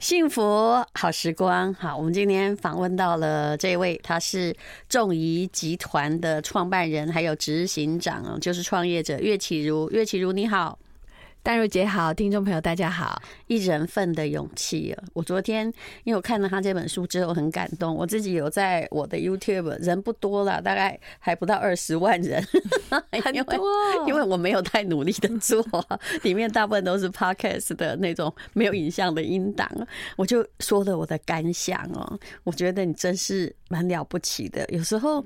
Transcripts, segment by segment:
幸福好时光，好，我们今天访问到了这位，他是众仪集团的创办人，还有执行长，就是创业者岳启如。岳启如，你好。淡如姐好，听众朋友大家好。一人份的勇气啊！我昨天因为我看了他这本书之后很感动，我自己有在我的 YouTube 人不多了，大概还不到二十万人，很多。因为我没有太努力的做，里面大部分都是 Podcast 的那种没有影像的音档，我就说了我的感想哦。我觉得你真是蛮了不起的。有时候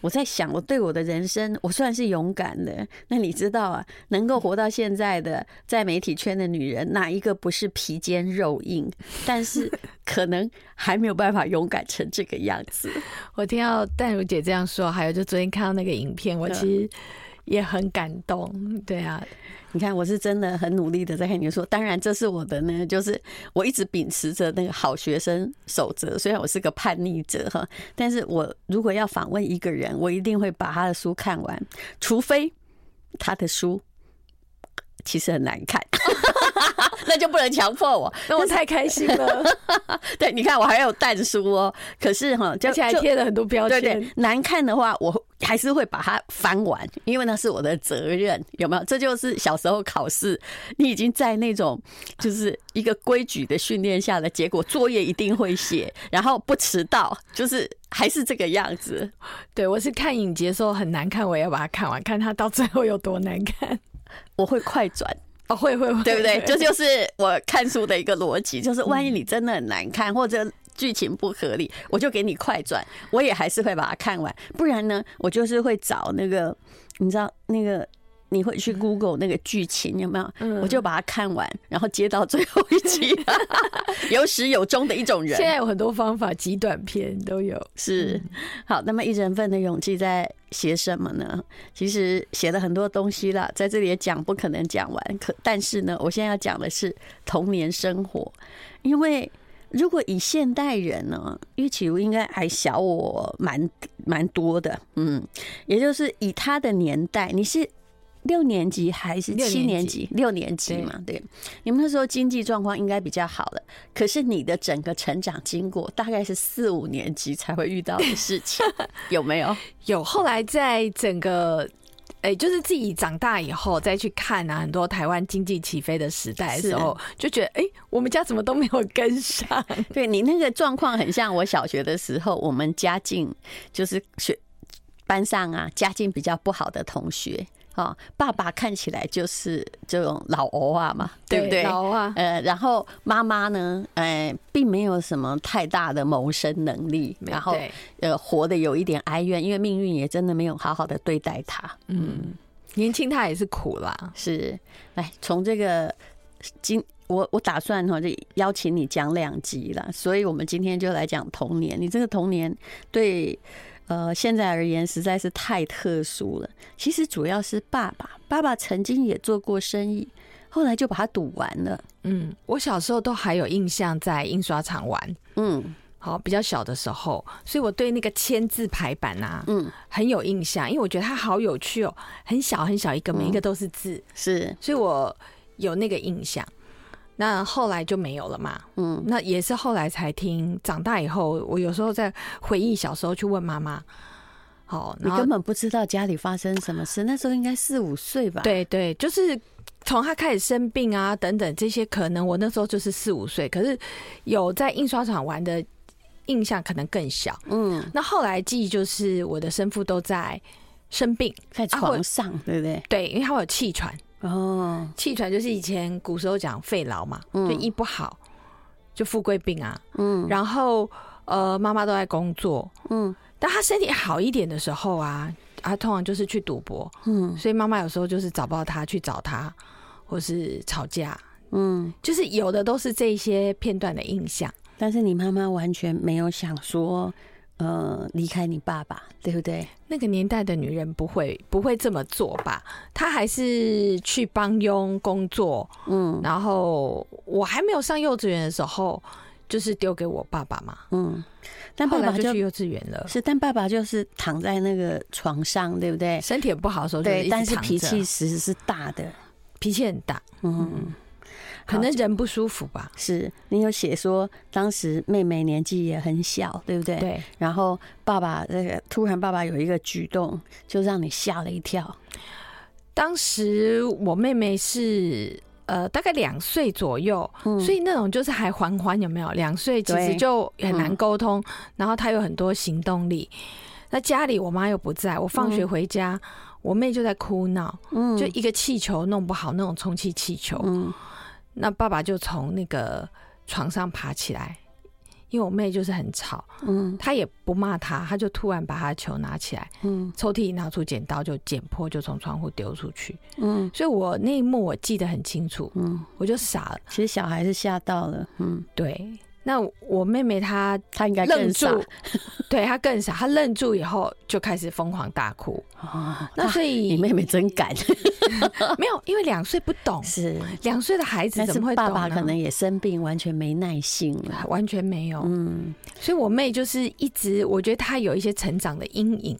我在想，我对我的人生，我算是勇敢的。那你知道啊，能够活到现在的。在媒体圈的女人，哪一个不是皮坚肉硬？但是 可能还没有办法勇敢成这个样子。我听到淡如姐这样说，还有就昨天看到那个影片，我其实也很感动。对啊，你看我是真的很努力的在跟你说。当然，这是我的呢，就是我一直秉持着那个好学生守则。虽然我是个叛逆者哈，但是我如果要访问一个人，我一定会把他的书看完，除非他的书。其实很难看，那就不能强迫我。那我太开心了。对，你看我还有带着书哦。可是哈，而且还贴了很多标签。对对，难看的话，我还是会把它翻完，因为那是我的责任。有没有？这就是小时候考试，你已经在那种就是一个规矩的训练下的结果，作业一定会写，然后不迟到，就是还是这个样子。对，我是看影集的时候很难看，我也要把它看完，看它到最后有多难看。我会快转哦，会会会，对不对？这就，就是我看书的一个逻辑，就是万一你真的很难看，或者剧情不合理，我就给你快转，我也还是会把它看完。不然呢，我就是会找那个，你知道那个。你会去 Google 那个剧情有没有？我就把它看完，然后接到最后一集，有始有终的一种人。现在有很多方法，极短片都有。是，好，那么一人份的勇气在写什么呢？其实写了很多东西了，在这里也讲不可能讲完。可但是呢，我现在要讲的是童年生活，因为如果以现代人呢，玉启如应该还小我蛮蛮多的，嗯，也就是以他的年代，你是。六年级还是七年级？六年级嘛，对。你们那时候经济状况应该比较好了，可是你的整个成长经过大概是四五年级才会遇到的事情，有没有？有。后来在整个，哎，就是自己长大以后再去看啊，很多台湾经济起飞的时代的时候，就觉得，哎，我们家怎么都没有跟上？对，你那个状况很像我小学的时候，我们家境就是学班上啊，家境比较不好的同学。哦，爸爸看起来就是这种老欧啊嘛，对不对？老啊，呃，然后妈妈呢，呃，并没有什么太大的谋生能力，然后呃，活得有一点哀怨，因为命运也真的没有好好的对待他。嗯，年轻他也是苦啦。是，来从这个今我我打算哈就邀请你讲两集了，所以我们今天就来讲童年。你这个童年对。呃，现在而言实在是太特殊了。其实主要是爸爸，爸爸曾经也做过生意，后来就把它赌完了。嗯，我小时候都还有印象，在印刷厂玩。嗯，好，比较小的时候，所以我对那个签字排版啊，嗯，很有印象，因为我觉得它好有趣哦，很小很小一个，每一个都是字，嗯、是，所以我有那个印象。那后来就没有了嘛，嗯，那也是后来才听。长大以后，我有时候在回忆小时候，去问妈妈，好，你根本不知道家里发生什么事，那时候应该四五岁吧？对对，就是从他开始生病啊等等这些，可能我那时候就是四五岁，可是有在印刷厂玩的印象可能更小。嗯，那后来记忆就是我的生父都在生病，在床上，啊、对不对？对，因为他会有气喘。哦，气喘就是以前古时候讲肺痨嘛，就医不好，就富贵病啊。嗯，然后呃，妈妈都在工作，嗯，但她身体好一点的时候啊，她通常就是去赌博，嗯，所以妈妈有时候就是找不到她，去找她，或是吵架，嗯，就是有的都是这些片段的印象，但是你妈妈完全没有想说。呃，离开你爸爸，对不对？那个年代的女人不会不会这么做吧？她还是去帮佣工作，嗯。然后我还没有上幼稚园的时候，就是丢给我爸爸嘛，嗯。但爸爸就，就去幼稚园了，是。但爸爸就是躺在那个床上，对不对？身体也不好的时候，对。但是脾气其实是大的，脾气很大，嗯。可能人不舒服吧。是你有写说，当时妹妹年纪也很小，对不对？对。然后爸爸那个突然，爸爸有一个举动，就让你吓了一跳。当时我妹妹是呃大概两岁左右，嗯，所以那种就是还缓缓，有没有？两岁其实就很难沟通，嗯，然后她有很多行动力。那家里我妈又不在，我放学回家，嗯，我妹就在哭闹，嗯，就一个气球弄不好，那种充气气球，嗯，那爸爸就从那个床上爬起来。因为我妹就是很吵，嗯，她也不骂他，她就突然把他的球拿起来，嗯，抽屉里拿出剪刀就剪破，就从窗户丢出去，嗯，所以我那一幕我记得很清楚，嗯，我就傻了。其实小孩是吓到了，嗯，对。那我妹妹她她应该更傻，对她更傻，她愣住以后就开始疯狂大哭。哦，那所以你妹妹真敢，没有，因为两岁不懂，是两岁的孩子怎么会懂？爸爸可能也生病，完全没耐性了，完全没有。嗯，所以我妹就是一直，我觉得她有一些成长的阴影。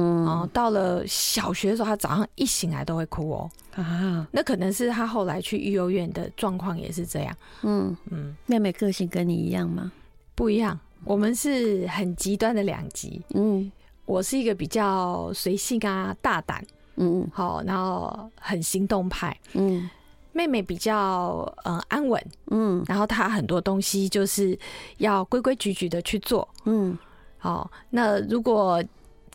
嗯，哦，到了小学的时候，他早上一醒来都会哭哦。啊，那可能是他后来去育幼院的状况也是这样。嗯嗯，妹妹个性跟你一样吗？不一样，我们是很极端的两极。嗯，我是一个比较随性啊、大胆，嗯嗯，好，然后很行动派。嗯，妹妹比较嗯安稳，嗯，然后她很多东西就是要规规矩矩的去做。嗯，好，那如果。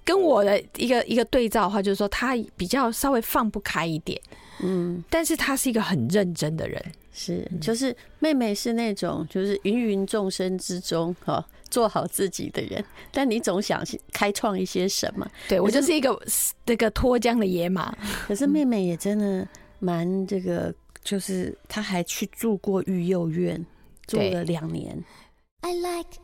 跟我的一个一个对照的话，就是说他比较稍微放不开一点，嗯，但是他是一个很认真的人，是，就是妹妹是那种就是芸芸众生之中哈做好自己的人，但你总想开创一些什么，对我就是一个这个脱缰的野马，可是妹妹也真的蛮这个，就是她还去住过育幼院，住了两年。I like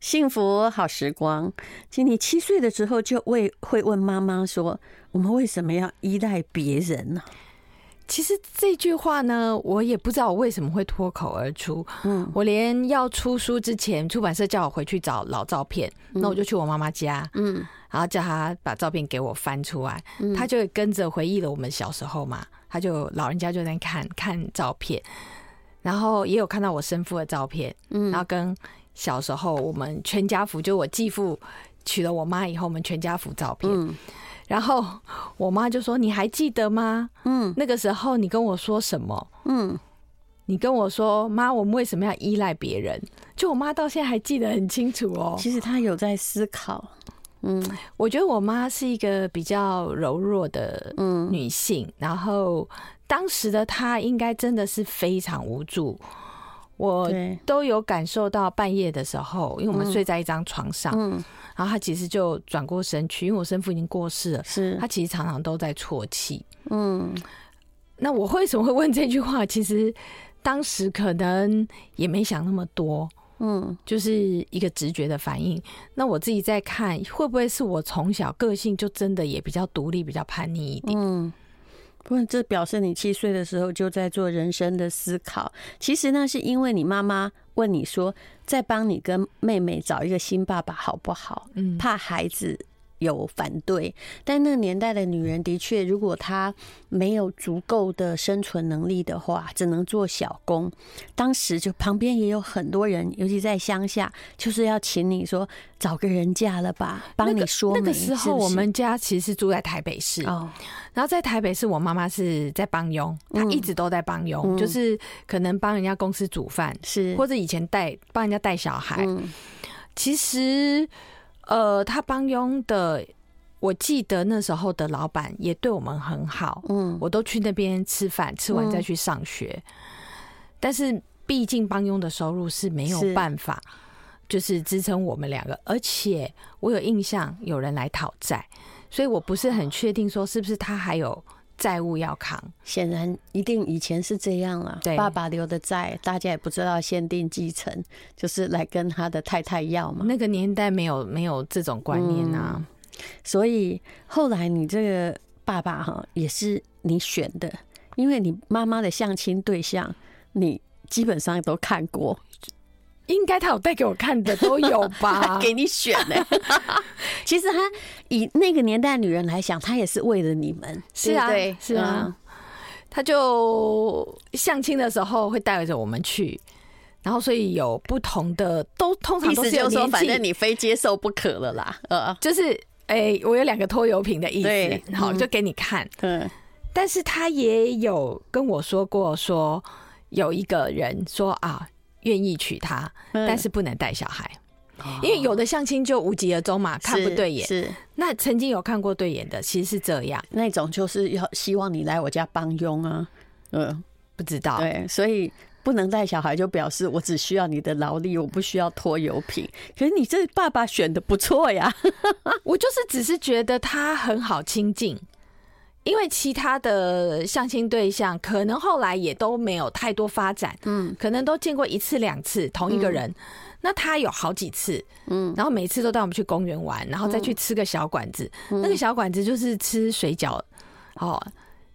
幸福好时光，其实你七岁的时候就为会问妈妈说：“我们为什么要依赖别人呢？”其实这句话呢，我也不知道我为什么会脱口而出。嗯，我连要出书之前，出版社叫我回去找老照片，那我就去我妈妈家，嗯，然后叫她把照片给我翻出来，她就跟着回忆了我们小时候嘛，她就老人家就在看看照片，然后也有看到我生父的照片，嗯，然后跟。小时候，我们全家福，就我继父娶了我妈以后，我们全家福照片。嗯、然后我妈就说：“你还记得吗？嗯，那个时候你跟我说什么？嗯，你跟我说，妈，我们为什么要依赖别人？就我妈到现在还记得很清楚哦。其实她有在思考。嗯，我觉得我妈是一个比较柔弱的女性，嗯、然后当时的她应该真的是非常无助。”我都有感受到半夜的时候，因为我们睡在一张床上，嗯，然后他其实就转过身去，因为我生父已经过世了，是，他其实常常都在啜泣，嗯。那我为什么会问这句话？其实当时可能也没想那么多，嗯，就是一个直觉的反应。那我自己在看，会不会是我从小个性就真的也比较独立、比较叛逆一点？嗯。不过，这表示你七岁的时候就在做人生的思考。其实呢，是因为你妈妈问你说，再帮你跟妹妹找一个新爸爸好不好？嗯，怕孩子。有反对，但那个年代的女人的确，如果她没有足够的生存能力的话，只能做小工。当时就旁边也有很多人，尤其在乡下，就是要请你说找个人嫁了吧，帮你说媒。那个时候我们家其实是住在台北市哦，然后在台北市，我妈妈是在帮佣，她一直都在帮佣，就是可能帮人家公司煮饭，是或者以前带帮人家带小孩。其实。呃，他帮佣的，我记得那时候的老板也对我们很好，嗯，我都去那边吃饭，吃完再去上学。嗯、但是毕竟帮佣的收入是没有办法，就是支撑我们两个，而且我有印象有人来讨债，所以我不是很确定说是不是他还有。债务要扛，显然一定以前是这样了。对，爸爸留的债，大家也不知道限定继承，就是来跟他的太太要嘛。那个年代没有没有这种观念啊，嗯，所以后来你这个爸爸哈也是你选的，因为你妈妈的相亲对象你基本上都看过。应该他有带给我看的都有吧？给你选呢。其实他以那个年代女人来讲，他也是为了你们，是啊，对，是啊。他就相亲的时候会带着我们去，然后所以有不同的，都通常都是就是说，反正你非接受不可了啦。呃，就是哎、欸，我有两个拖油瓶的意思，好，就给你看。嗯，但是他也有跟我说过，说有一个人说啊。愿意娶她，但是不能带小孩，嗯、因为有的相亲就无疾而终嘛，看不对眼。是，那曾经有看过对眼的，其实是这样，那种就是要希望你来我家帮佣啊。嗯，不知道。对，所以不能带小孩，就表示我只需要你的劳力，我不需要拖油瓶。可是你这爸爸选的不错呀，我就是只是觉得他很好亲近。因为其他的相亲对象可能后来也都没有太多发展，嗯，可能都见过一次两次同一个人，那他有好几次，嗯，然后每次都带我们去公园玩，然后再去吃个小馆子，那个小馆子就是吃水饺，哦，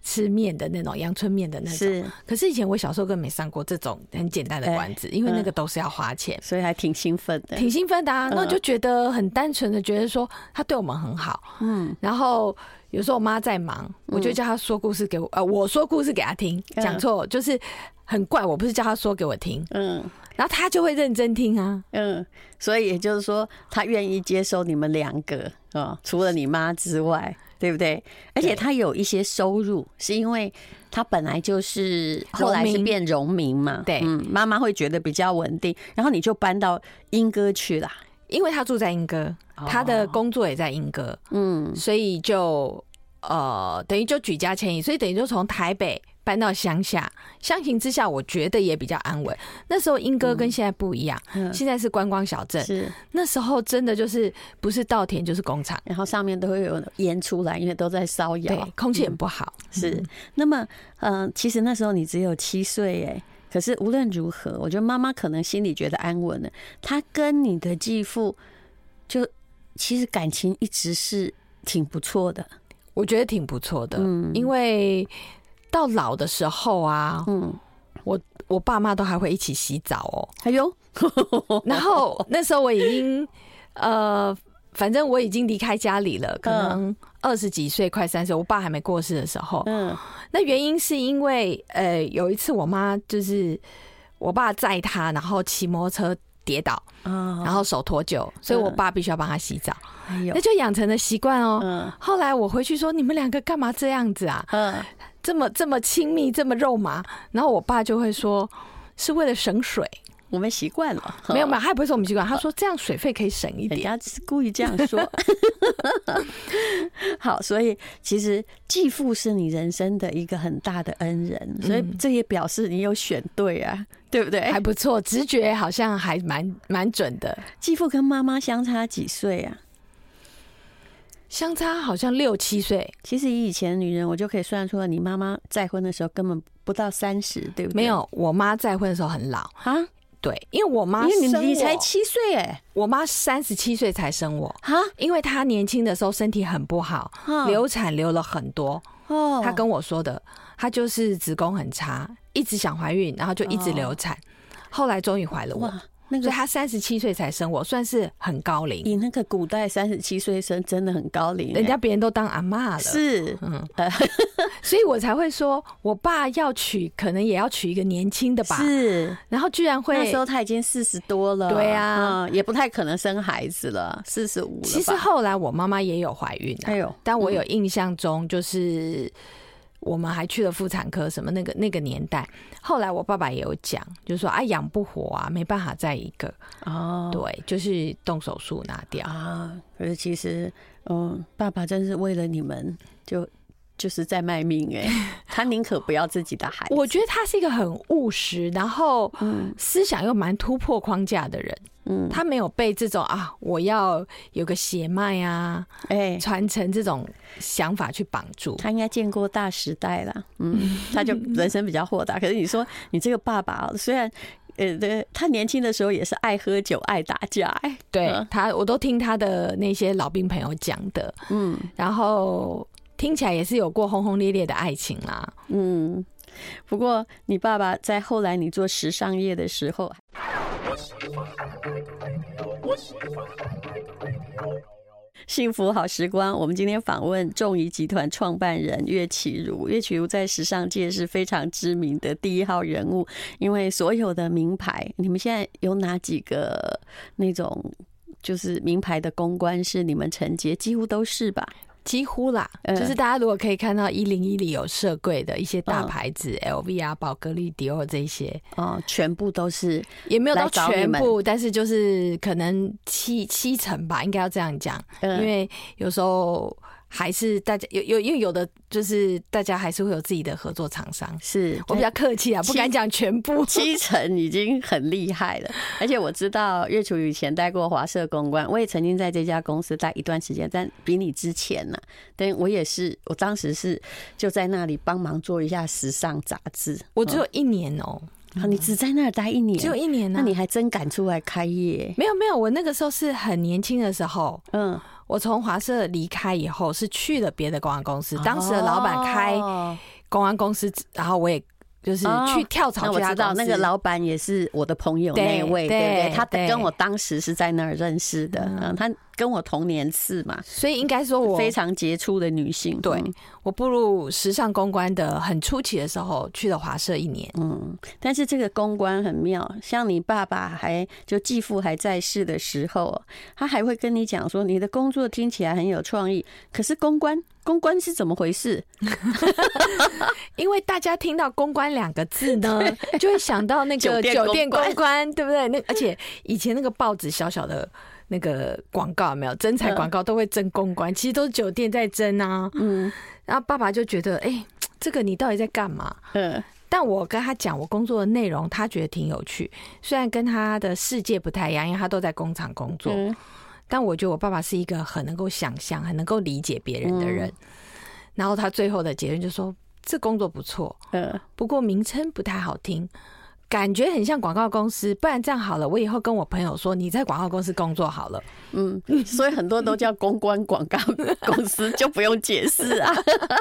吃面的那种阳春面的那种，是。可是以前我小时候根本没上过这种很简单的馆子，因为那个都是要花钱，所以还挺兴奋的，挺兴奋的啊。那就觉得很单纯的觉得说他对我们很好，嗯，然后。有时候我妈在忙，我就叫她说故事给我，呃，我说故事给她听，讲错就是很怪，我不是叫她说给我听，嗯，然后她就会认真听啊，嗯，所以也就是说，她愿意接受你们两个啊，除了你妈之外，对不对？而且她有一些收入，是因为她本来就是后来是变农民嘛，对，嗯，妈妈会觉得比较稳定，然后你就搬到英歌去了，因为他住在英歌。他的工作也在英歌，嗯，所以就呃，等于就举家迁移，所以等于就从台北搬到乡下。相形之下，我觉得也比较安稳。那时候英歌跟现在不一样，现在是观光小镇，是那时候真的就是不是稻田就是工厂，然后上面都会有烟出来，因为都在烧窑，空气很不好。是那么，嗯，其实那时候你只有七岁，哎，可是无论如何，我觉得妈妈可能心里觉得安稳了。她跟你的继父就。其实感情一直是挺不错的，我觉得挺不错的。嗯，因为到老的时候啊，嗯，我我爸妈都还会一起洗澡哦。哎呦，然后那时候我已经呃，反正我已经离开家里了，可能二十几岁，快三十岁，我爸还没过世的时候。嗯，那原因是因为呃，有一次我妈就是我爸载她，然后骑摩托车。跌倒，然后手脱臼，所以我爸必须要帮他洗澡，那就养成了习惯哦。后来我回去说：“你们两个干嘛这样子啊？嗯这么这么亲密，这么肉麻。”然后我爸就会说：“是为了省水。”我们习惯了，没有嘛？他也不会说我们习惯，他说这样水费可以省一点，人家是故意这样说。好，所以其实继父是你人生的一个很大的恩人，所以这也表示你有选对啊，对不对？还不错，直觉好像还蛮蛮准的。继父跟妈妈相差几岁啊？相差好像六七岁。其实以以前的女人，我就可以算出来，你妈妈再婚的时候根本不到三十，对不对？没有，我妈再婚的时候很老啊。对，因为我妈，因为你才七岁哎，我妈三十七岁才生我哈，因为她年轻的时候身体很不好，流产流了很多哦。她跟我说的，她就是子宫很差，一直想怀孕，然后就一直流产，后来终于怀了我。那个他三十七岁才生我，算是很高龄。你那个古代三十七岁生真的很高龄，人家别人都当阿妈了。是，嗯，所以我才会说，我爸要娶，可能也要娶一个年轻的吧。是，然后居然会那时候他已经四十多了，对啊，也不太可能生孩子了，四十五了。其实后来我妈妈也有怀孕，哎呦，但我有印象中就是。我们还去了妇产科，什么那个那个年代。后来我爸爸也有讲，就是说啊，养不活啊，没办法再一个哦，对，就是动手术拿掉啊。可是其实，嗯，爸爸真是为了你们就。就是在卖命哎、欸，他宁可不要自己的孩子。我觉得他是一个很务实，然后思想又蛮突破框架的人。嗯，他没有被这种啊，我要有个血脉啊，哎，传承这种想法去绑住。他应该见过大时代了，嗯，他就人生比较豁达。可是你说你这个爸爸，虽然呃，对，他年轻的时候也是爱喝酒、爱打架，哎，对他，我都听他的那些老兵朋友讲的，嗯，然后。听起来也是有过轰轰烈烈的爱情啦，嗯，不过你爸爸在后来你做时尚业的时候，幸福好时光，我们今天访问众仪集团创办人岳启如。岳启如在时尚界是非常知名的第一号人物，因为所有的名牌，你们现在有哪几个那种就是名牌的公关是你们承接？几乎都是吧。几乎啦，就是大家如果可以看到一零一里有设柜的一些大牌子，LV 啊、宝格丽、迪奥这些，哦，全部都是也没有到全部，但是就是可能七七成吧，应该要这样讲，因为有时候。还是大家有有，因为有的就是大家还是会有自己的合作厂商。是我比较客气啊，不敢讲全部。七成已经很厉害了，而且我知道岳启儒以前待过华社公关，我也曾经在这家公司待一段时间，但比你之前呢、啊，但我也是，我当时是就在那里帮忙做一下时尚杂志。我只有一年哦、喔，你只在那儿待一年，只有一年呢、啊，那你还真敢出来开业？没有没有，我那个时候是很年轻的时候，嗯。我从华社离开以后，是去了别的公安公司。当时的老板开公安公司，然后我也。就是去跳槽去，我知道那个老板也是我的朋友那位，对对，对？他跟我当时是在那儿认识的，嗯，他跟我同年次嘛，所以应该说我非常杰出的女性。对，我步入时尚公关的很初期的时候，去了华社一年。嗯，但是这个公关很妙，像你爸爸还就继父还在世的时候，他还会跟你讲说，你的工作听起来很有创意，可是公关。公关是怎么回事？因为大家听到“公关”两个字呢，就会想到那个酒店公关，对不对？那而且以前那个报纸小小的那个广告有没有征才广告都会争公关，其实都是酒店在争啊。嗯，然后爸爸就觉得，哎，这个你到底在干嘛？嗯，但我跟他讲我工作的内容，他觉得挺有趣，虽然跟他的世界不太一样，因为他都在工厂工作。但我觉得我爸爸是一个很能够想象、很能够理解别人的人。嗯、然后他最后的结论就说：“这工作不错，嗯，不过名称不太好听，感觉很像广告公司。不然这样好了，我以后跟我朋友说你在广告公司工作好了。”嗯，所以很多都叫公关广告公司，就不用解释啊。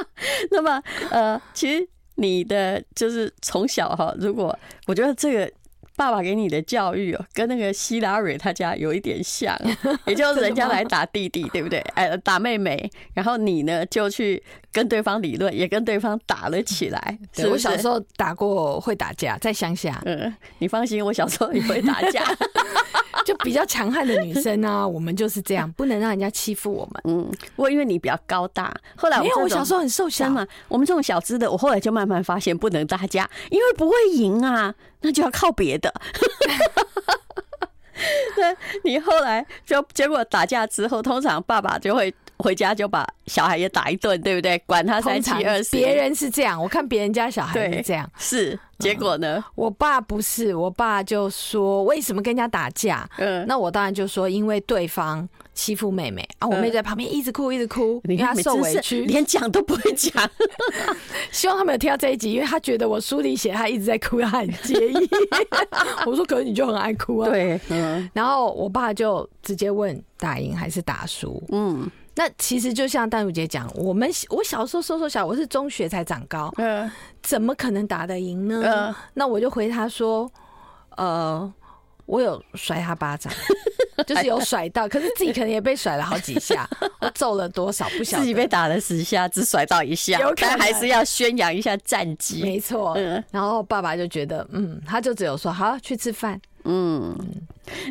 那么，呃，其实你的就是从小哈，如果我觉得这个。爸爸给你的教育哦，跟那个希拉蕊他家有一点像，也就是人家来打弟弟，对不对？哎，打妹妹，然后你呢就去跟对方理论，也跟对方打了起来。对，我小时候打过，会打架，在乡下。嗯，你放心，我小时候也会打架。就比较强悍的女生啊，我们就是这样，不能让人家欺负我们。嗯，不过因为你比较高大，后来我没有，我小时候很瘦小嘛。我们这种小资的，我后来就慢慢发现不能打架，因为不会赢啊，那就要靠别的。对，你后来就结果打架之后，通常爸爸就会。回家就把小孩也打一顿，对不对？管他三七二十一。别人是这样，我看别人家小孩是这样。是，结果呢？嗯，我爸不是，我爸就说为什么跟人家打架？嗯，那我当然就说因为对方欺负妹妹啊，我妹在旁边一直哭一直哭，你看她受委屈，连讲都不会讲。希望他没有听到这一集，因为他觉得我书里写他一直在哭，他很介意。我说可是你就很爱哭啊。对，嗯。然后我爸就直接问打赢还是打输？嗯。那其实就像丹如姐讲，我们我小时候瘦瘦小，我是中学才长高，嗯，怎么可能打得赢呢？嗯，那我就回他说，呃，我有甩他巴掌，就是有甩到，可是自己可能也被甩了好几下，我揍了多少不晓得，自己被打了十下，只甩到一下，但还是要宣扬一下战绩，没错。嗯，然后爸爸就觉得，嗯，他就只有说好去吃饭。嗯，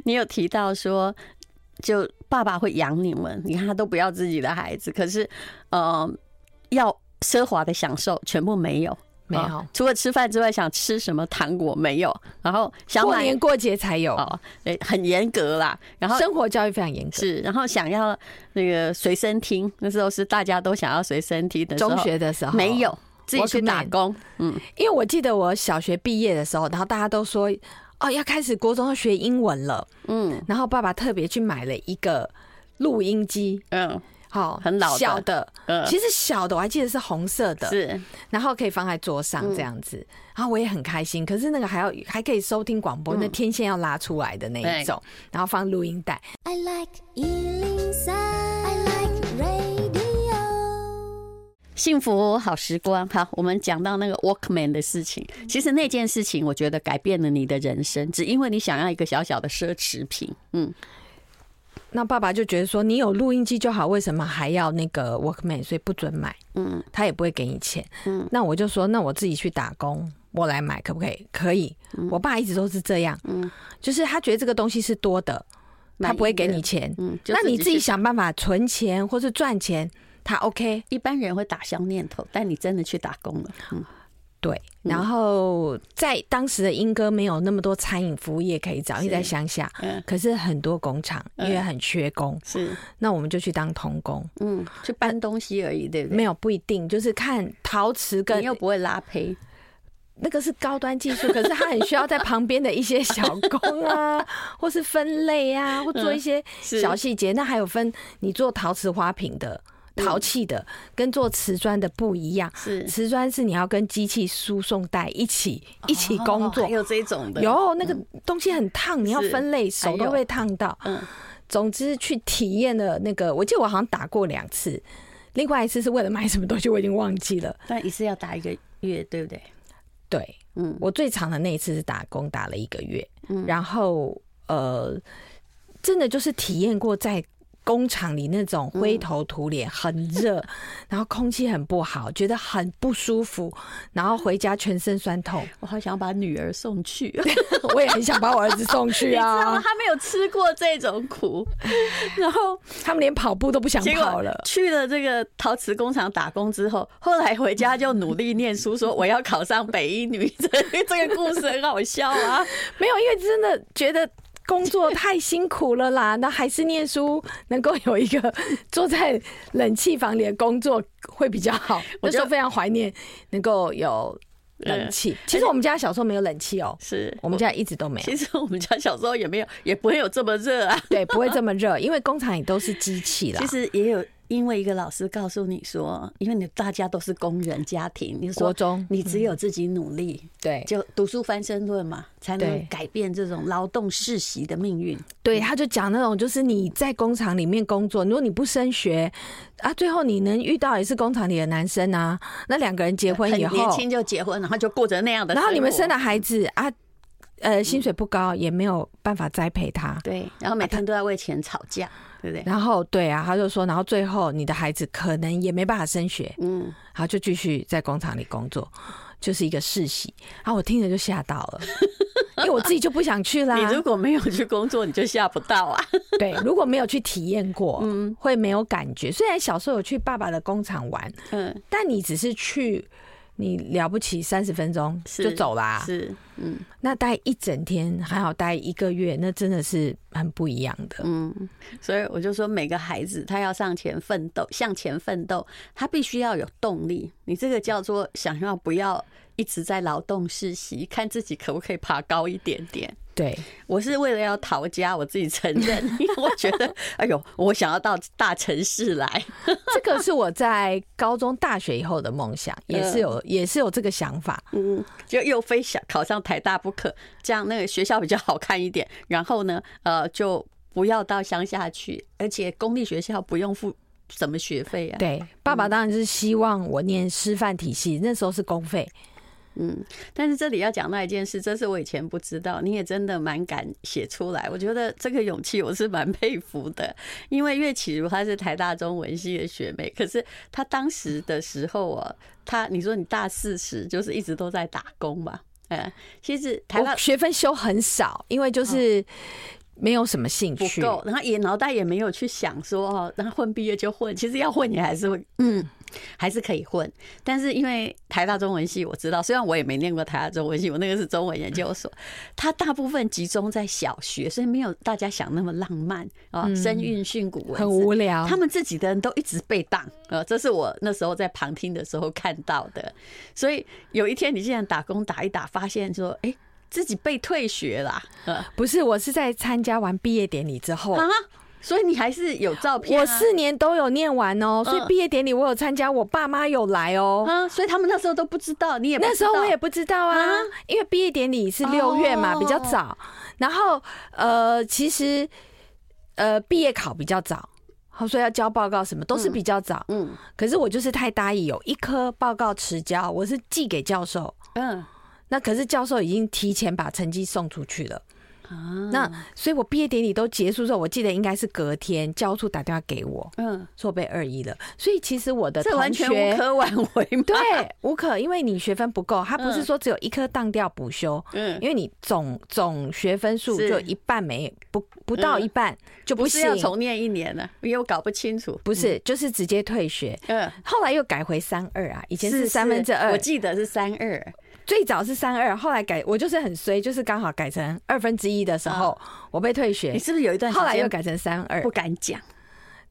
你有提到说。就爸爸会养你们，你看他都不要自己的孩子，可是，呃，要奢华的享受全部没有，没有，除了吃饭之外，想吃什么糖果没有，然后想过年过节才有，哦，对，很严格啦，然后生活教育非常严格，是，然后想要那个随身听，那时候是大家都想要随身听的，中学的时候。没有，自己去打工，嗯，因为我记得我小学毕业的时候，然后大家都说。哦，要开始国中要学英文了，嗯，然后爸爸特别去买了一个录音机，嗯，好，很老小的，嗯，其实小的我还记得是红色的，是，然后可以放在桌上这样子，然后我也很开心，可是那个还要还可以收听广播，那天线要拉出来的那一种，然后放录音带。I like 幸福好时光。好，我们讲到那个 Walkman 的事情，其实那件事情我觉得改变了你的人生，只因为你想要一个小小的奢侈品。嗯，那爸爸就觉得说，你有录音机就好，为什么还要那个 Walkman？所以不准买。嗯，他也不会给你钱。嗯，那我就说，那我自己去打工，我来买可不可以？可以。我爸一直都是这样。嗯，就是他觉得这个东西是多的。他不会给你钱，嗯，那你自己想办法存钱或是赚钱，他 OK。一般人会打消念头，但你真的去打工了，嗯，对。然后在当时的英歌没有那么多餐饮服务业可以找，因为在乡下，嗯，可是很多工厂因为很缺工，是，那我们就去当童工，嗯，去搬东西而已，对不对？没有不一定，就是看陶瓷跟你又不会拉胚。那个是高端技术，可是他很需要在旁边的一些小工啊，或是分类啊，或做一些小细节。那还有分，你做陶瓷花瓶的、陶器的，跟做瓷砖的不一样。是瓷砖是你要跟机器输送带一起一起工作，还有这种的。有那个东西很烫，你要分类，手都会烫到。嗯，总之去体验了那个，我记得我好像打过两次，另外一次是为了买什么东西，我已经忘记了。但一次要打一个月，对不对？对，嗯，我最长的那一次是打工打了一个月，嗯，然后呃，真的就是体验过在。工厂里那种灰头土脸，很热，然后空气很不好，觉得很不舒服，然后回家全身酸痛。我好想把女儿送去，我也很想把我儿子送去啊！你知道吗？他没有吃过这种苦，然后他们连跑步都不想跑了。去了这个陶瓷工厂打工之后，后来回家就努力念书，说我要考上北一女。这这个故事很好笑啊！没有，因为真的觉得。工作太辛苦了啦，那还是念书能够有一个坐在冷气房里的工作会比较好。我就非常怀念能够有冷气。其实我们家小时候没有冷气哦，是我们家一直都没有。其实我们家小时候也没有，也不会有这么热啊。对，不会这么热，因为工厂也都是机器啦。其实也有。因为一个老师告诉你说，因为你大家都是工人家庭，你说你只有自己努力，对，就读书翻身论嘛，才能改变这种劳动世袭的命运。对，他就讲那种，就是你在工厂里面工作，如果你不升学啊，最后你能遇到也是工厂里的男生啊，那两个人结婚以后，年轻就结婚，然后就过着那样的，然后你们生了孩子啊，呃，薪水不高，也没有办法栽培他，对，然后每天都要为钱吵架。对对，然后对啊，他就说，然后最后你的孩子可能也没办法升学，嗯，然后就继续在工厂里工作，就是一个世袭。然后我听着就吓到了，因为我自己就不想去啦。你如果没有去工作，你就吓不到啊。对，如果没有去体验过，嗯，会没有感觉。虽然小时候有去爸爸的工厂玩，嗯，但你只是去。你了不起，三十分钟就走啦，啊，是，嗯，那待一整天还好，待一个月，那真的是很不一样的，嗯，所以我就说，每个孩子他要向前奋斗，向前奋斗，他必须要有动力。你这个叫做想要不要一直在劳动实习，看自己可不可以爬高一点点。对，我是为了要逃家，我自己承认，因为我觉得，哎呦，我想要到大城市来。这个是我在高中、大学以后的梦想，也是有，也是有这个想法。嗯，就又非想考上台大不可，这样那个学校比较好看一点。然后呢，呃，就不要到乡下去，而且公立学校不用付什么学费啊。对，爸爸当然是希望我念师范体系，那时候是公费。嗯，但是这里要讲那一件事，这是我以前不知道，你也真的蛮敢写出来。我觉得这个勇气我是蛮佩服的，因为岳启如她是台大中文系的学妹，可是她当时的时候啊，她你说你大四时就是一直都在打工嘛？哎，其实台大学分修很少，因为就是。没有什么兴趣，不够，然后也脑袋也没有去想说哦，然后混毕业就混，其实要混你还是会，嗯，还是可以混。但是因为台大中文系，我知道，虽然我也没念过台大中文系，我那个是中文研究所，它大部分集中在小学，所以没有大家想那么浪漫啊，声韵训古文，很无聊。他们自己的人都一直被当，呃，这是我那时候在旁听的时候看到的。所以有一天你现在打工打一打，发现说，哎。自己被退学啦？呃，不是，我是在参加完毕业典礼之后啊，所以你还是有照片。我四年都有念完哦，所以毕业典礼我有参加，我爸妈有来哦。啊，所以他们那时候都不知道，你也那时候我也不知道啊，因为毕业典礼是六月嘛，比较早。然后呃，其实呃，毕业考比较早。好说要交报告什么都是比较早，嗯，可是我就是太大意，有一科报告迟交，我是寄给教授，嗯，那可是教授已经提前把成绩送出去了。那所以，我毕业典礼都结束之后，我记得应该是隔天教务处打电话给我，嗯，说我被二一了。所以其实我的同学完全无可挽回，对，无可，因为你学分不够，他不是说只有一科当掉补修，嗯，因为你总总学分数就一半没不不到一半就不是要重念一年了，因为我搞不清楚，不是就是直接退学，嗯，后来又改回三二啊，以前是。三分之二，我记得是三二。最早是三二，后来改，我就是很衰，就是刚好改成二分之一的时候，我被退学。你是不是有一段后来又改成三二？不敢讲。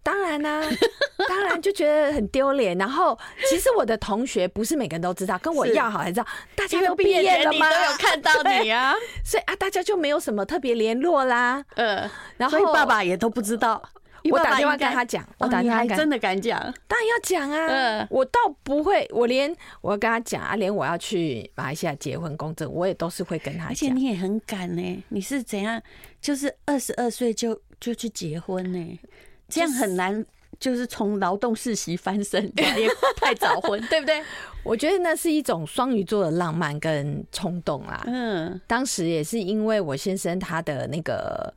当然啦、啊，当然就觉得很丢脸。然后其实我的同学不是每个人都知道，跟我要好才知道，大家都毕业了吗？都有看到你啊，所以啊，大家就没有什么特别联络啦。嗯，然后爸爸也都不知道。我打电话跟他讲，我打电话还真的敢讲，当然要讲啊！我倒不会，我连我跟他讲啊，连我要去马来西亚结婚公证，我也都是会跟他讲。而且你也很敢呢，你是怎样？就是二十二岁就就去结婚呢？这样很难，就是从劳动世袭翻身，也太早婚，对不对？我觉得那是一种双鱼座的浪漫跟冲动啦。嗯，当时也是因为我先生他的那个。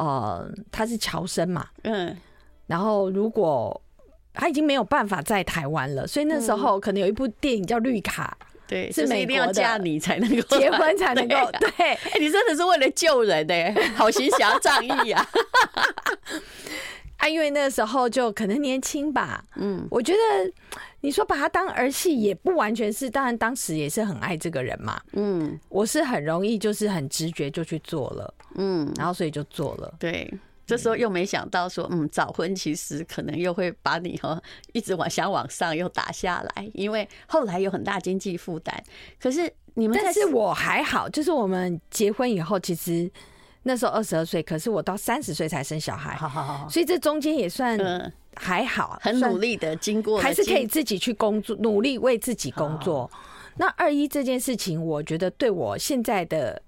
呃，他是侨生嘛，嗯，然后如果他已经没有办法在台湾了，所以那时候可能有一部电影叫《绿卡》，对，是美国一定要嫁你才能够结婚才能够，对，哎、欸，你真的是为了救人呢、欸，好行侠仗义啊！啊，因为那时候就可能年轻吧，嗯，我觉得你说把他当儿戏也不完全是，当然当时也是很爱这个人嘛，嗯，我是很容易就是很直觉就去做了，嗯，然后所以就做了，对，这时候又没想到说，嗯，早婚其实可能又会把你哈一直往想往上又打下来，因为后来有很大经济负担，可是你们但是我还好，就是我们结婚以后其实。那时候二十二岁，可是我到三十岁才生小孩，好好好，所以这中间也算还好，很努力的经过，还是可以自己去工作，努力为自己工作。那二一这件事情，我觉得对我现在的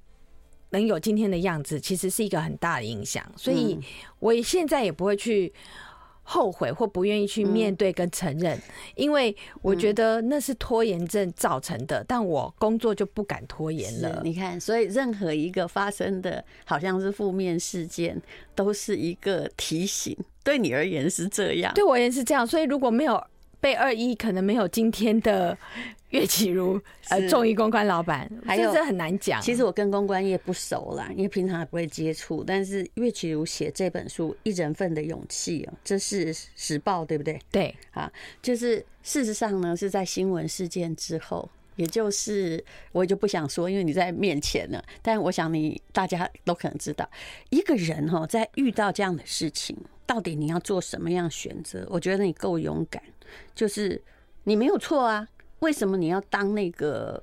能有今天的样子，其实是一个很大的影响，所以我现在也不会去。后悔或不愿意去面对跟承认，因为我觉得那是拖延症造成的。但我工作就不敢拖延了。你看，所以任何一个发生的好像是负面事件，都是一个提醒。对你而言是这样，对我而言是这样。所以如果没有被二一，可能没有今天的。岳启如，呃，众议公关老板，还有这很难讲。其实我跟公关业不熟啦，因为平常也不会接触。但是岳启如写这本书《一人份的勇气》哦，这是时报对不对？对，啊，就是事实上呢，是在新闻事件之后，也就是我也就不想说，因为你在面前了。但我想你大家都可能知道，一个人哈，在遇到这样的事情，到底你要做什么样选择？我觉得你够勇敢，就是你没有错啊。为什么你要当那个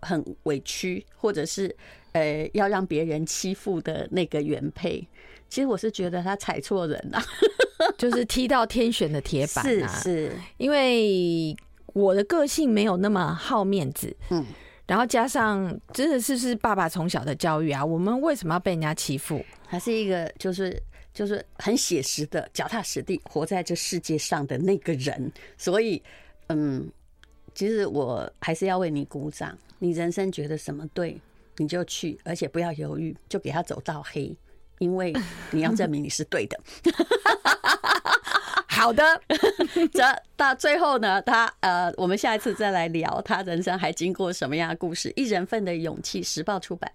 很委屈，或者是呃要让别人欺负的那个原配？其实我是觉得他踩错人了，就是踢到天选的铁板啊！是，是因为我的个性没有那么好面子，嗯，然后加上真的是是爸爸从小的教育啊，我们为什么要被人家欺负？还是一个就是就是很写实的、脚踏实地活在这世界上的那个人，所以嗯。其实我还是要为你鼓掌。你人生觉得什么对，你就去，而且不要犹豫，就给他走到黑，因为你要证明你是对的。好的，这到最后呢，他呃，我们下一次再来聊他人生还经过什么样的故事。一人份的勇气，时报出版。